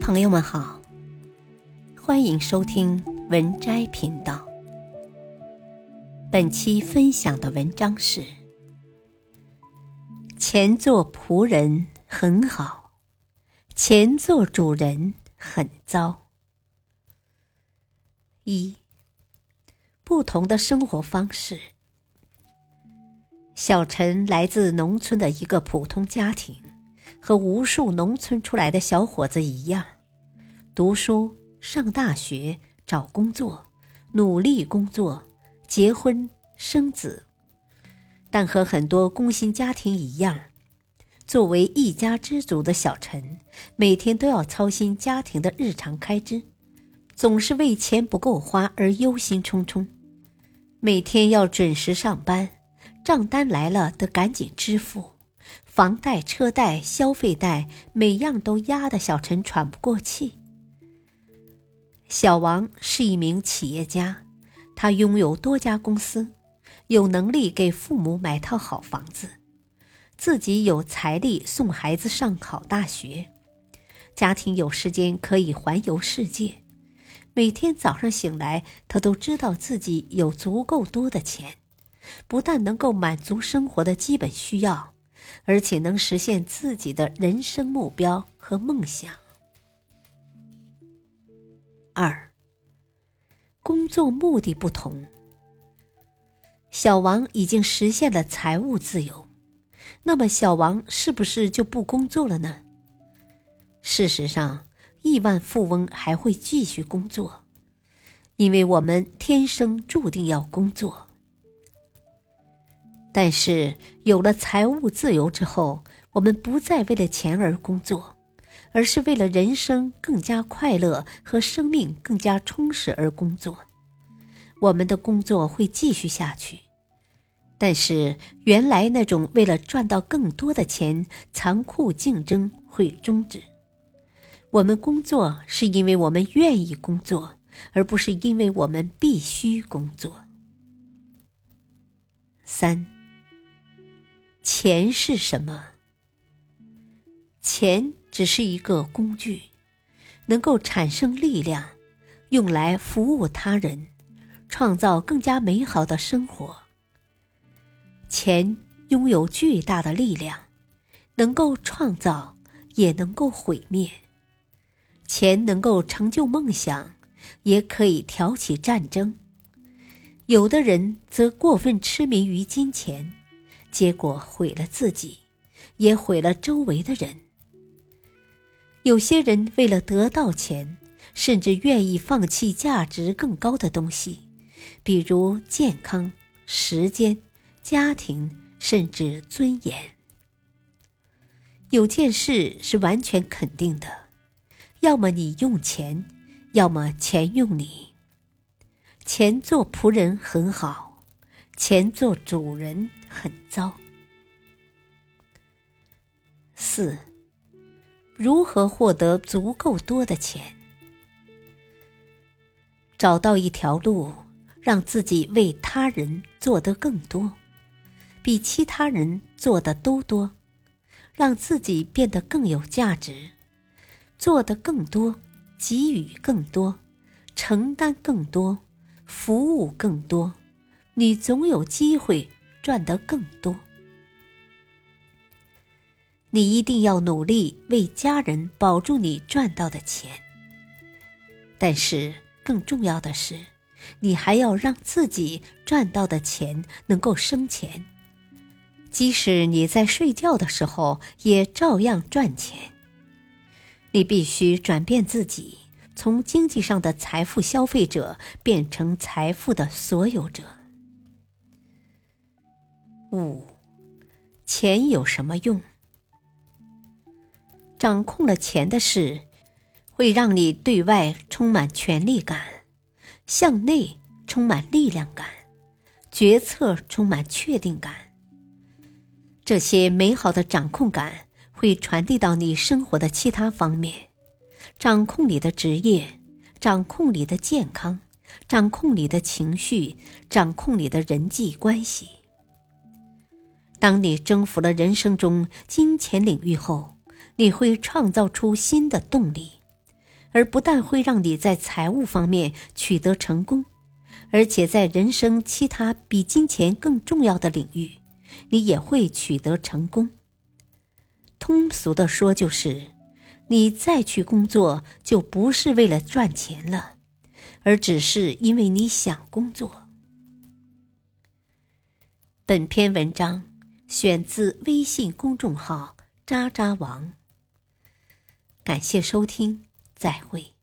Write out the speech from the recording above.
朋友们好，欢迎收听文摘频道。本期分享的文章是：前做仆人很好，前做主人很糟。一，不同的生活方式。小陈来自农村的一个普通家庭，和无数农村出来的小伙子一样，读书、上大学、找工作、努力工作、结婚生子。但和很多工薪家庭一样，作为一家之主的小陈，每天都要操心家庭的日常开支，总是为钱不够花而忧心忡忡，每天要准时上班。账单来了，得赶紧支付，房贷、车贷、消费贷，每样都压得小陈喘不过气。小王是一名企业家，他拥有多家公司，有能力给父母买套好房子，自己有财力送孩子上好大学，家庭有时间可以环游世界。每天早上醒来，他都知道自己有足够多的钱。不但能够满足生活的基本需要，而且能实现自己的人生目标和梦想。二，工作目的不同。小王已经实现了财务自由，那么小王是不是就不工作了呢？事实上，亿万富翁还会继续工作，因为我们天生注定要工作。但是有了财务自由之后，我们不再为了钱而工作，而是为了人生更加快乐和生命更加充实而工作。我们的工作会继续下去，但是原来那种为了赚到更多的钱残酷竞争会终止。我们工作是因为我们愿意工作，而不是因为我们必须工作。三。钱是什么？钱只是一个工具，能够产生力量，用来服务他人，创造更加美好的生活。钱拥有巨大的力量，能够创造，也能够毁灭。钱能够成就梦想，也可以挑起战争。有的人则过分痴迷于金钱。结果毁了自己，也毁了周围的人。有些人为了得到钱，甚至愿意放弃价值更高的东西，比如健康、时间、家庭，甚至尊严。有件事是完全肯定的：要么你用钱，要么钱用你。钱做仆人很好，钱做主人。很糟。四，如何获得足够多的钱？找到一条路，让自己为他人做得更多，比其他人做的都多，让自己变得更有价值，做的更多，给予更多，承担更多，服务更多，你总有机会。赚得更多，你一定要努力为家人保住你赚到的钱。但是更重要的是，你还要让自己赚到的钱能够生钱，即使你在睡觉的时候也照样赚钱。你必须转变自己，从经济上的财富消费者变成财富的所有者。五，钱有什么用？掌控了钱的事，会让你对外充满权力感，向内充满力量感，决策充满确定感。这些美好的掌控感会传递到你生活的其他方面，掌控你的职业，掌控你的健康，掌控你的情绪，掌控你的人际关系。当你征服了人生中金钱领域后，你会创造出新的动力，而不但会让你在财务方面取得成功，而且在人生其他比金钱更重要的领域，你也会取得成功。通俗的说，就是你再去工作，就不是为了赚钱了，而只是因为你想工作。本篇文章选自微信公众号“渣渣王”。感谢收听，再会。